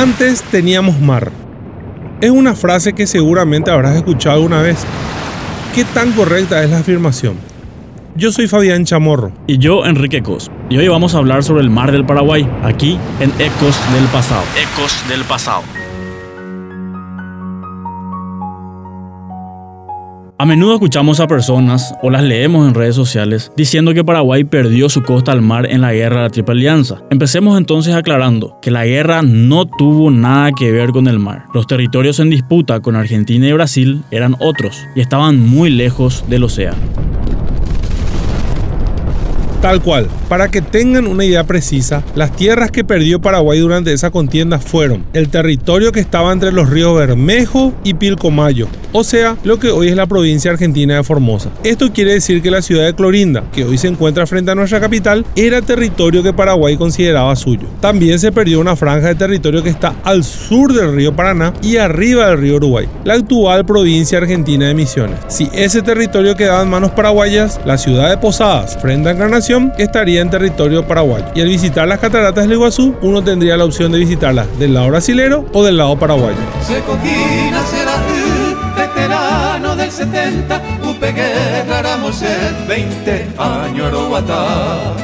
Antes teníamos mar. Es una frase que seguramente habrás escuchado alguna vez. ¿Qué tan correcta es la afirmación? Yo soy Fabián Chamorro. Y yo, Enrique Cos. Y hoy vamos a hablar sobre el mar del Paraguay, aquí en Ecos del Pasado. Ecos del Pasado. A menudo escuchamos a personas o las leemos en redes sociales diciendo que Paraguay perdió su costa al mar en la guerra de la Triple Alianza. Empecemos entonces aclarando que la guerra no tuvo nada que ver con el mar. Los territorios en disputa con Argentina y Brasil eran otros y estaban muy lejos del océano. Tal cual, para que tengan una idea precisa, las tierras que perdió Paraguay durante esa contienda fueron el territorio que estaba entre los ríos Bermejo y Pilcomayo, o sea, lo que hoy es la provincia argentina de Formosa. Esto quiere decir que la ciudad de Clorinda, que hoy se encuentra frente a nuestra capital, era territorio que Paraguay consideraba suyo. También se perdió una franja de territorio que está al sur del río Paraná y arriba del río Uruguay, la actual provincia argentina de Misiones. Si ese territorio quedaba en manos paraguayas, la ciudad de Posadas, frente a Encarnación, estaría en territorio paraguayo. Y al visitar las cataratas del Iguazú, uno tendría la opción de visitarlas del lado brasilero o del lado paraguayo. 70, 20 años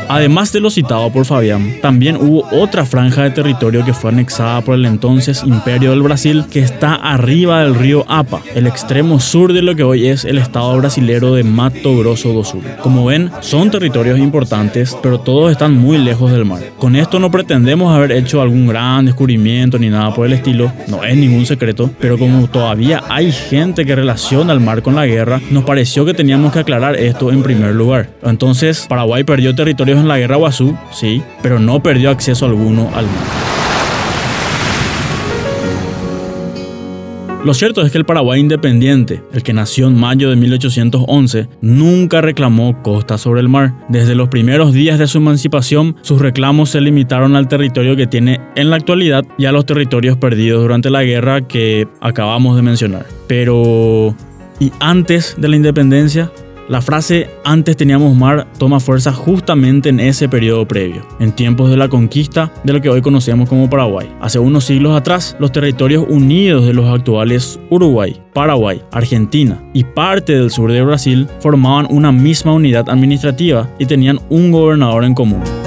Además de lo citado por Fabián, también hubo otra franja de territorio que fue anexada por el entonces Imperio del Brasil que está arriba del río Apa, el extremo sur de lo que hoy es el estado brasilero de Mato Grosso do Sul. Como ven, son territorios importantes, pero todos están muy lejos del mar. Con esto no pretendemos haber hecho algún gran descubrimiento ni nada por el estilo, no es ningún secreto, pero como todavía hay gente que relaciona el mar con la guerra, nos pareció que teníamos que aclarar esto en primer lugar. Entonces, Paraguay perdió territorios en la guerra Guazú, sí, pero no perdió acceso alguno al mar. Lo cierto es que el Paraguay independiente, el que nació en mayo de 1811, nunca reclamó costa sobre el mar. Desde los primeros días de su emancipación, sus reclamos se limitaron al territorio que tiene en la actualidad y a los territorios perdidos durante la guerra que acabamos de mencionar. Pero, ¿y antes de la independencia? La frase antes teníamos mar toma fuerza justamente en ese periodo previo, en tiempos de la conquista de lo que hoy conocemos como Paraguay. Hace unos siglos atrás, los territorios unidos de los actuales Uruguay, Paraguay, Argentina y parte del sur de Brasil formaban una misma unidad administrativa y tenían un gobernador en común.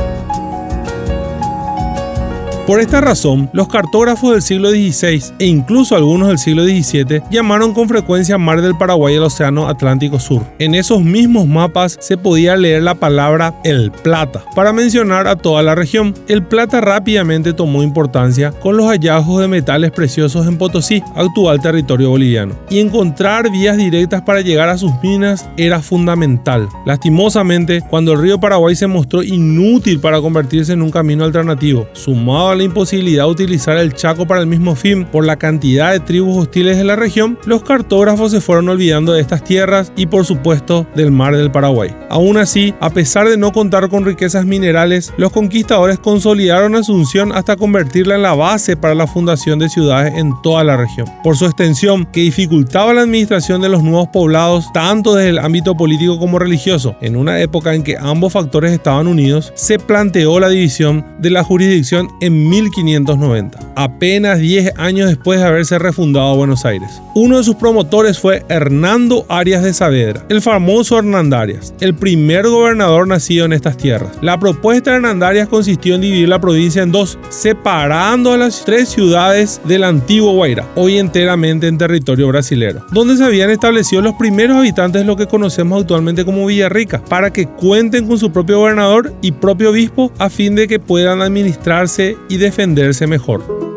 Por esta razón, los cartógrafos del siglo XVI e incluso algunos del siglo XVII llamaron con frecuencia Mar del Paraguay el Océano Atlántico Sur. En esos mismos mapas se podía leer la palabra El Plata para mencionar a toda la región. El Plata rápidamente tomó importancia con los hallazgos de metales preciosos en Potosí, actual territorio boliviano, y encontrar vías directas para llegar a sus minas era fundamental. Lastimosamente, cuando el río Paraguay se mostró inútil para convertirse en un camino alternativo, sumado a la imposibilidad de utilizar el Chaco para el mismo fin por la cantidad de tribus hostiles de la región, los cartógrafos se fueron olvidando de estas tierras y por supuesto del mar del Paraguay. Aún así, a pesar de no contar con riquezas minerales, los conquistadores consolidaron Asunción hasta convertirla en la base para la fundación de ciudades en toda la región. Por su extensión, que dificultaba la administración de los nuevos poblados tanto desde el ámbito político como religioso, en una época en que ambos factores estaban unidos, se planteó la división de la jurisdicción en 1590, apenas 10 años después de haberse refundado Buenos Aires. Uno de sus promotores fue Hernando Arias de Saavedra, el famoso Hernandarias, el primer gobernador nacido en estas tierras. La propuesta de Hernandarias consistió en dividir la provincia en dos, separando a las tres ciudades del antiguo Guaira, hoy enteramente en territorio brasilero, donde se habían establecido los primeros habitantes de lo que conocemos actualmente como Villarrica, para que cuenten con su propio gobernador y propio obispo a fin de que puedan administrarse y defenderse mejor.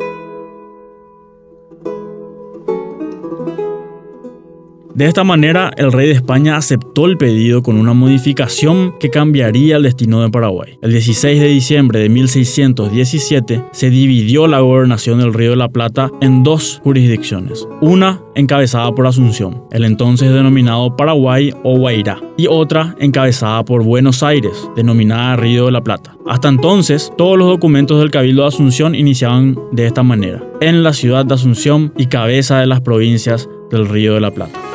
De esta manera, el rey de España aceptó el pedido con una modificación que cambiaría el destino de Paraguay. El 16 de diciembre de 1617 se dividió la gobernación del Río de la Plata en dos jurisdicciones, una encabezada por Asunción, el entonces denominado Paraguay o Guairá, y otra encabezada por Buenos Aires, denominada Río de la Plata. Hasta entonces, todos los documentos del Cabildo de Asunción iniciaban de esta manera, en la ciudad de Asunción y cabeza de las provincias del Río de la Plata.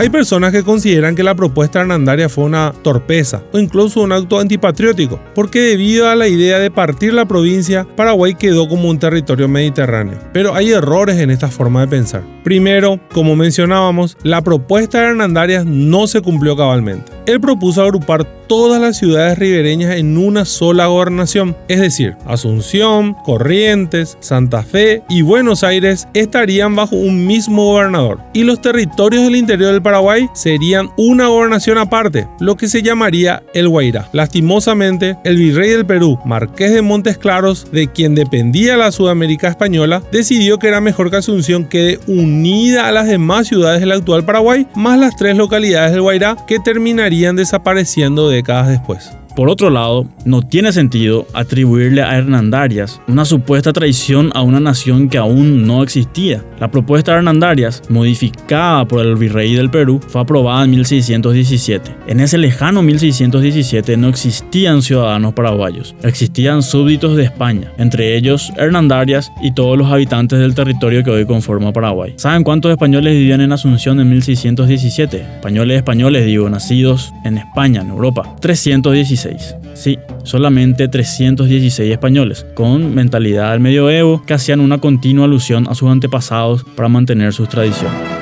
Hay personas que consideran que la propuesta hernandaria fue una torpeza o incluso un acto antipatriótico, porque debido a la idea de partir la provincia, Paraguay quedó como un territorio mediterráneo. Pero hay errores en esta forma de pensar. Primero, como mencionábamos, la propuesta de Hernandarias no se cumplió cabalmente. Él propuso agrupar todas las ciudades ribereñas en una sola gobernación, es decir, Asunción, Corrientes, Santa Fe y Buenos Aires estarían bajo un mismo gobernador y los territorios del interior del Paraguay serían una gobernación aparte, lo que se llamaría el Guairá. Lastimosamente, el virrey del Perú, Marqués de Montes Claros, de quien dependía la Sudamérica española, decidió que era mejor que Asunción quede unida a las demás ciudades del actual Paraguay, más las tres localidades del Guairá que terminarían desapareciendo de décadas después. Por otro lado, no tiene sentido atribuirle a Hernandarias una supuesta traición a una nación que aún no existía. La propuesta de Hernandarias, modificada por el virrey del Perú, fue aprobada en 1617. En ese lejano 1617 no existían ciudadanos paraguayos, existían súbditos de España, entre ellos Hernandarias y todos los habitantes del territorio que hoy conforma Paraguay. ¿Saben cuántos españoles vivían en Asunción en 1617? Españoles españoles, digo, nacidos en España, en Europa. 316. Sí, solamente 316 españoles, con mentalidad del medioevo, que hacían una continua alusión a sus antepasados para mantener sus tradiciones.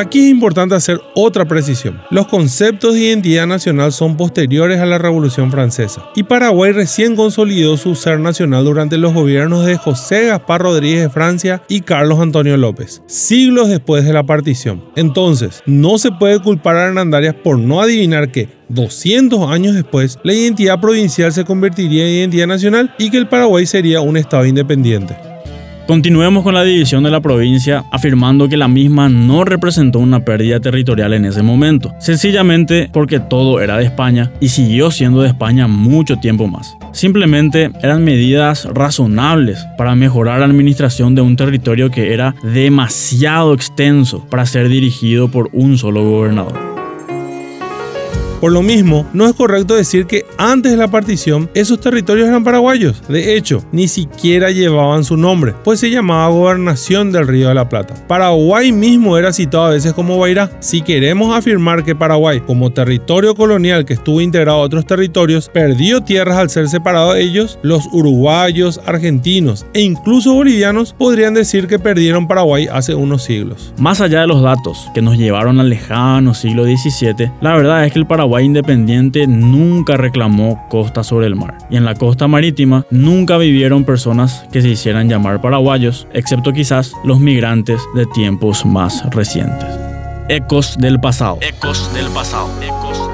Aquí es importante hacer otra precisión. Los conceptos de identidad nacional son posteriores a la Revolución Francesa y Paraguay recién consolidó su ser nacional durante los gobiernos de José Gaspar Rodríguez de Francia y Carlos Antonio López, siglos después de la partición. Entonces, no se puede culpar a Hernandarias por no adivinar que 200 años después, la identidad provincial se convertiría en identidad nacional y que el Paraguay sería un estado independiente. Continuemos con la división de la provincia afirmando que la misma no representó una pérdida territorial en ese momento, sencillamente porque todo era de España y siguió siendo de España mucho tiempo más. Simplemente eran medidas razonables para mejorar la administración de un territorio que era demasiado extenso para ser dirigido por un solo gobernador. Por lo mismo, no es correcto decir que antes de la partición esos territorios eran paraguayos. De hecho, ni siquiera llevaban su nombre, pues se llamaba Gobernación del Río de la Plata. Paraguay mismo era citado a veces como Guairá. Si queremos afirmar que Paraguay, como territorio colonial que estuvo integrado a otros territorios, perdió tierras al ser separado de ellos, los uruguayos, argentinos e incluso bolivianos podrían decir que perdieron Paraguay hace unos siglos. Más allá de los datos que nos llevaron al lejano siglo XVII, la verdad es que el Paraguay Independiente nunca reclamó costa sobre el mar. Y en la costa marítima nunca vivieron personas que se hicieran llamar paraguayos, excepto quizás los migrantes de tiempos más recientes. Ecos del pasado. Ecos del pasado. Ecos